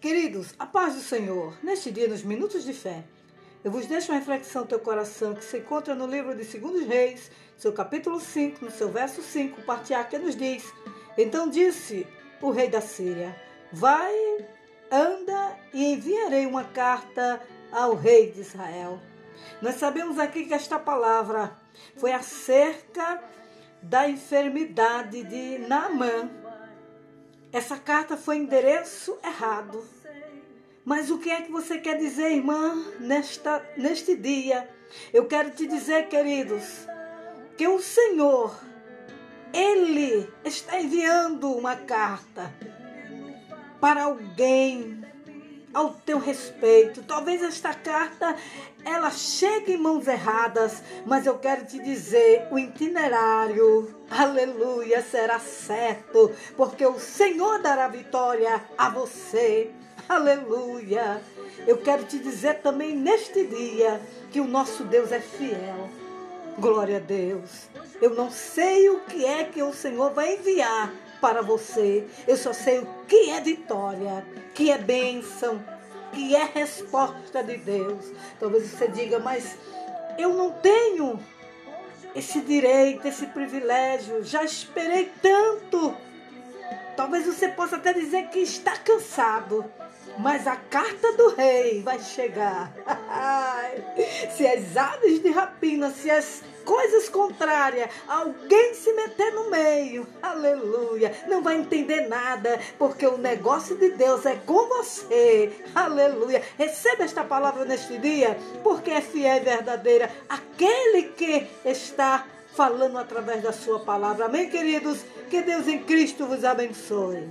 Queridos, a paz do Senhor, neste dia, nos minutos de fé, eu vos deixo uma reflexão no teu coração que se encontra no livro de 2 Reis, seu capítulo 5, no seu verso 5, parte A, que nos diz: Então disse o rei da Síria: Vai, anda e enviarei uma carta ao rei de Israel. Nós sabemos aqui que esta palavra foi acerca da enfermidade de Naamã essa carta foi endereço errado. Mas o que é que você quer dizer, irmã, nesta, neste dia? Eu quero te dizer, queridos, que o Senhor, Ele está enviando uma carta para alguém ao teu respeito. Talvez esta carta ela chegue em mãos erradas, mas eu quero te dizer, o itinerário, aleluia, será certo, porque o Senhor dará vitória a você. Aleluia. Eu quero te dizer também neste dia que o nosso Deus é fiel. Glória a Deus. Eu não sei o que é que o Senhor vai enviar para você. Eu só sei o que é vitória, que é bênção, que é resposta de Deus. Talvez você diga, mas eu não tenho esse direito, esse privilégio, já esperei tanto. Talvez você possa até dizer que está cansado, mas a carta do rei vai chegar. se as aves de rapina, se as coisas contrárias, alguém se meter meio, aleluia, não vai entender nada, porque o negócio de Deus é com você, aleluia. Receba esta palavra neste dia, porque é fiel e verdadeira aquele que está falando através da sua palavra. Amém, queridos? Que Deus em Cristo vos abençoe.